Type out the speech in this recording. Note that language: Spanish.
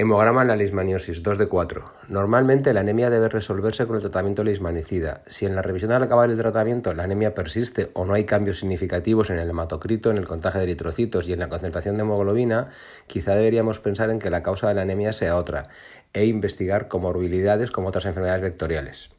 Hemograma en la leishmaniosis, 2 de 4. Normalmente la anemia debe resolverse con el tratamiento leishmanicida. Si en la revisión al acabar el tratamiento la anemia persiste o no hay cambios significativos en el hematocrito, en el contagio de eritrocitos y en la concentración de hemoglobina, quizá deberíamos pensar en que la causa de la anemia sea otra e investigar comorbilidades como otras enfermedades vectoriales.